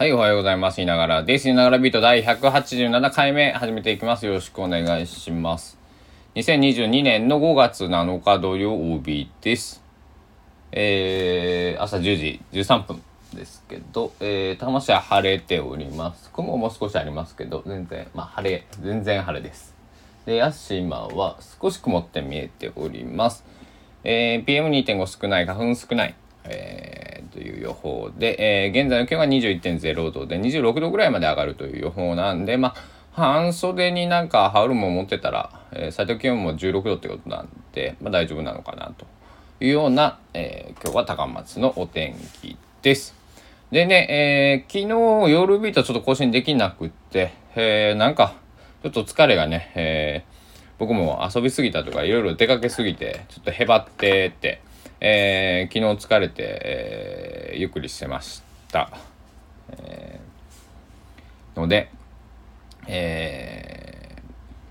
はい、おはようございます。いながらです。いながらビート第187回目始めていきます。よろしくお願いします。2022年の5月7日土曜日です。えー、朝10時13分ですけど、えー、高松市は晴れております。雲も少しありますけど、全然、まあ晴れ、全然晴れです。で、屋島は少し曇って見えております。えー、PM2.5 少ない、花粉少ない。えー、という予報で、えー、現在の気温が21.0度で26度ぐらいまで上がるという予報なんで、まあ、半袖になんか羽織るもん持ってたら、えー、最低気温も16度ってことなんで、まあ、大丈夫なのかなというような、えー、今日は高松のお天気です。でね、えー、昨日夜ビートちょっと更新できなくって、えー、なんかちょっと疲れがね、えー、僕も遊びすぎたとかいろいろ出かけすぎてちょっとへばってって、えー、昨日疲れて、えー、ゆっくりしてました。えー、ので、え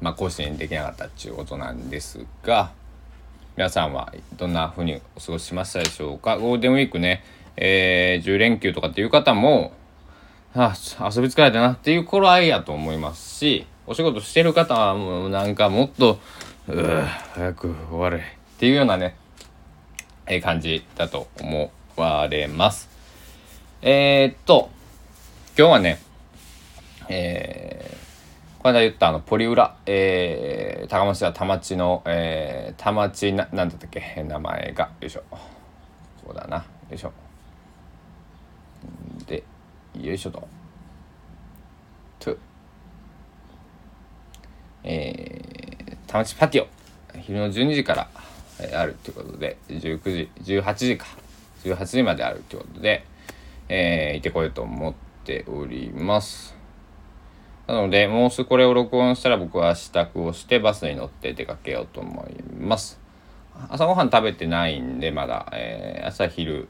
ー、まあ、更新できなかったっていうことなんですが、皆さんはどんな風にお過ごししましたでしょうか？ゴールデンウィークね、えー、10連休とかっていう方も、あ遊び疲れたなっていう頃合いやと思いますし、お仕事してる方はもうなんかもっと、う早く終われっていうようなね、え感じだと思われます。えー、っと、今日はね、えー、この間言ったあの、ポリウラ、えー、高松市は田町の、えー、田町な、なんだったっけ、名前が、よいしょ。そうだな、よいしょ。で、よいしょと。と、えー、田町パティオ、昼の12時から、えあるってことで19時18時か18時まであるってことで、えー、行ってこようと思っておりますなのでもうすぐこれを録音したら僕は支度をしてバスに乗って出かけようと思います朝ごはん食べてないんでまだ、えー、朝昼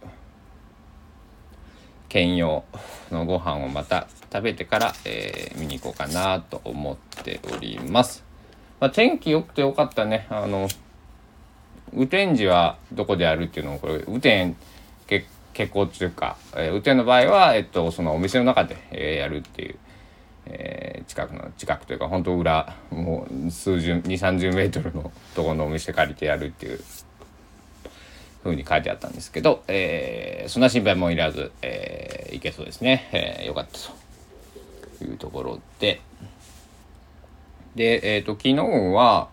兼用のご飯をまた食べてから、えー、見に行こうかなと思っております。まあ、天気良くてよかったね。あの、雨天時はどこでやるっていうのをこれ雨天結構っていうか、えー、雨天の場合は、えっと、そのお店の中で、えー、やるっていう、えー、近くの近くというか本当裏もう数十2 3 0メートルのところのお店借りてやるっていうふうに書いてあったんですけど、えー、そんな心配もいらず、えー、いけそうですね、えー、よかったというところで。で、えっ、ー、と昨日は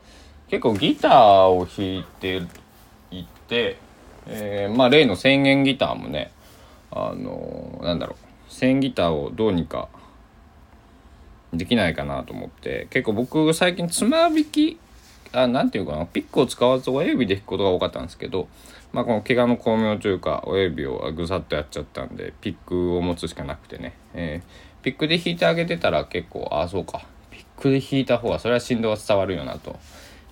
結構ギターを弾いていて、えー、まあ例の1000円ギターもねあのー、なんだろう1000ギターをどうにかできないかなと思って結構僕最近つま弾きあなていうかなピックを使わず親指で弾くことが多かったんですけどまあこの怪我の巧妙というか親指をぐさっとやっちゃったんでピックを持つしかなくてね、えー、ピックで弾いてあげてたら結構ああそうかピックで弾いた方がそれは振動が伝わるよなと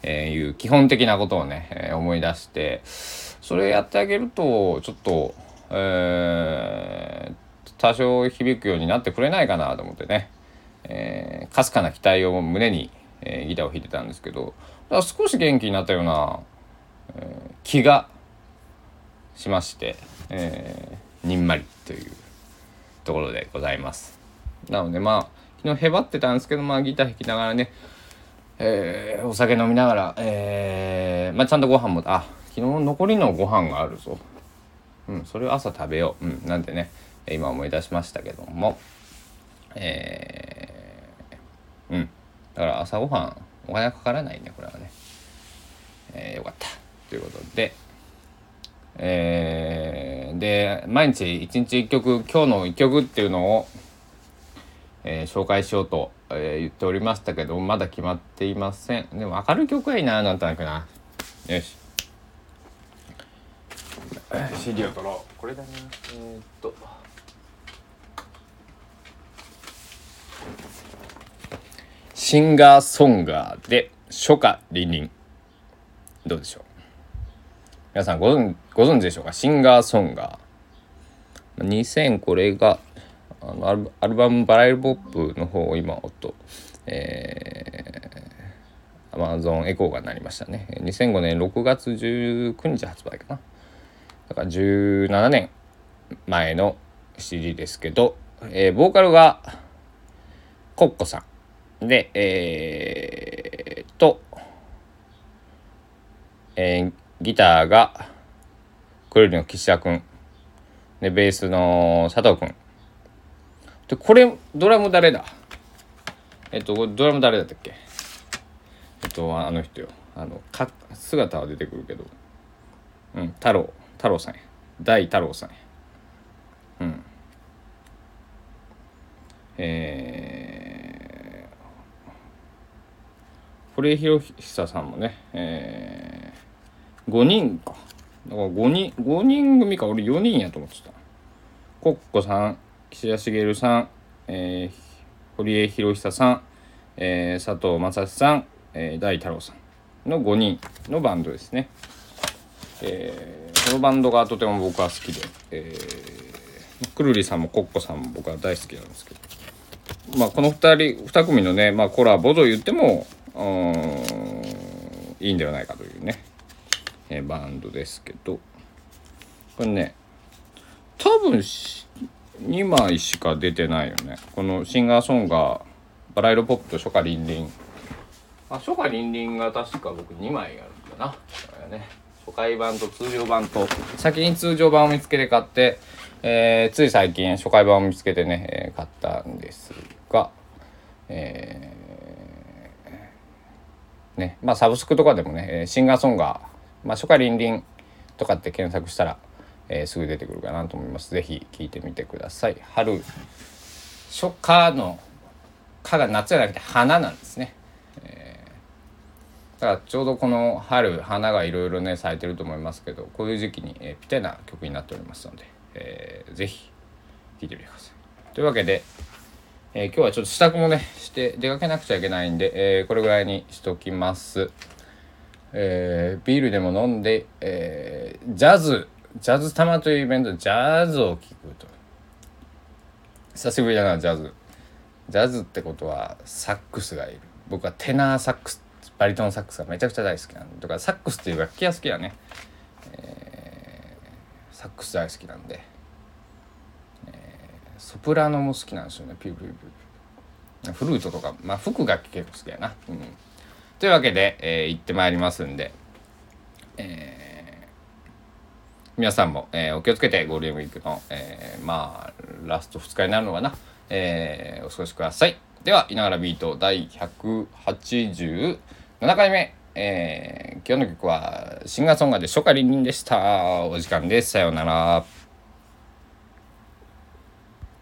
えいう基本的なことをね、え思い出してそれやってあげるとちょっと、えー、多少響くようになってくれないかなと思ってねえかすかな期待を胸に、え、ギターを弾いてたんですけどだから少し元気になったような、え、気がしまして、えー、にんまりというところでございます。なのでまあ昨日へばってたんですけどまあギター弾きながらねえー、お酒飲みながら、えー、まあ、ちゃんとご飯もあ昨日残りのご飯があるぞ。うんそれを朝食べよう。うんなんてね今思い出しましたけども。えー、うんだから朝ごはんお金かからないねこれはね、えー、よかった。ということでえー、で毎日一日一曲今日の一曲っていうのを、えー、紹介しようとえー、言っておりましたけどまだ決まっていません。でも明るい曲がいいななんとなくな。よし。CD を取ろう。これだねえー、っと。シンガーソンガーで初夏リリン。どうでしょう。皆さんご存ご存知でしょうか？シンガーソンガー。2000これがあのアルバム「バラエルポップ」の方を今とえー、Amazon エコーがなりましたね。2005年6月19日発売かな。だから17年前の CD ですけどえー、ボーカルがコッコさんでえー、と、えー、ギターがクルリの岸田くんでベースの佐藤くんでこれドラム誰だ？えっとドラム誰だったっけ？えっとあの人よ。あのか姿は出てくるけど。うん太郎。太郎さんや。大太郎さんや。うん。えー、堀江博久さんもね、えー、5人か。だから5人5人組か。俺4人やと思ってた。コッコさん。岸田茂さん、えー、堀江博久さん、えー、佐藤正史さん、えー、大太郎さんの5人のバンドですね、えー、このバンドがとても僕は好きで、えー、くるりさんもコッコさんも僕は大好きなんですけど。まあこの2人2組のね、まあ、コラボと言ってもいいんではないかというね、えー、バンドですけど。これね多分2枚しか出てないよね。このシンガーソンガーバラ色ポップと初夏リンリン。あ初夏リンリンが確か僕2枚あるんだな。これね。初回版と通常版と。先に通常版を見つけて買って、えー、つい最近初回版を見つけてね、えー、買ったんですがえー、ねまあサブスクとかでもねシンガーソンガー、まあ、初夏リンリンとかって検索したらえー、すぐ出てくるかなと思います。ぜひ聞いてみてください。春初夏の夏が夏じゃなくて花なんですね。えー、だからちょうどこの春花がいろいろね咲いてると思いますけどこういう時期に、えー、ぴったりな曲になっておりますので、えー、ぜひ聴いてみてください。というわけで、えー、今日はちょっと支度もねして出かけなくちゃいけないんで、えー、これぐらいにしときます。えー、ビールでも飲んで、えー、ジャズジャズ玉というイベントジャズを聴くと。久しぶりだなジャズ。ジャズってことはサックスがいる。僕はテナーサックスバリトンサックスがめちゃくちゃ大好きなんで。とかサックスっていう楽器が好きだね、えー、サックス大好きなんで、えー、ソプラノも好きなんですよね。ピューピューピューフルートとかまあ吹く楽器結構好きやな、うん、というわけで、えー、行ってまいりますんで。えー皆さんも、えー、お気をつけてゴールデンウィークの、えー、まあラスト2日になるのかな、えー、お過ごしください。ではいながらビート第187回目、えー、今日の曲はシンガーソンガーで初夏りんりんでした。お時間です。さようなら。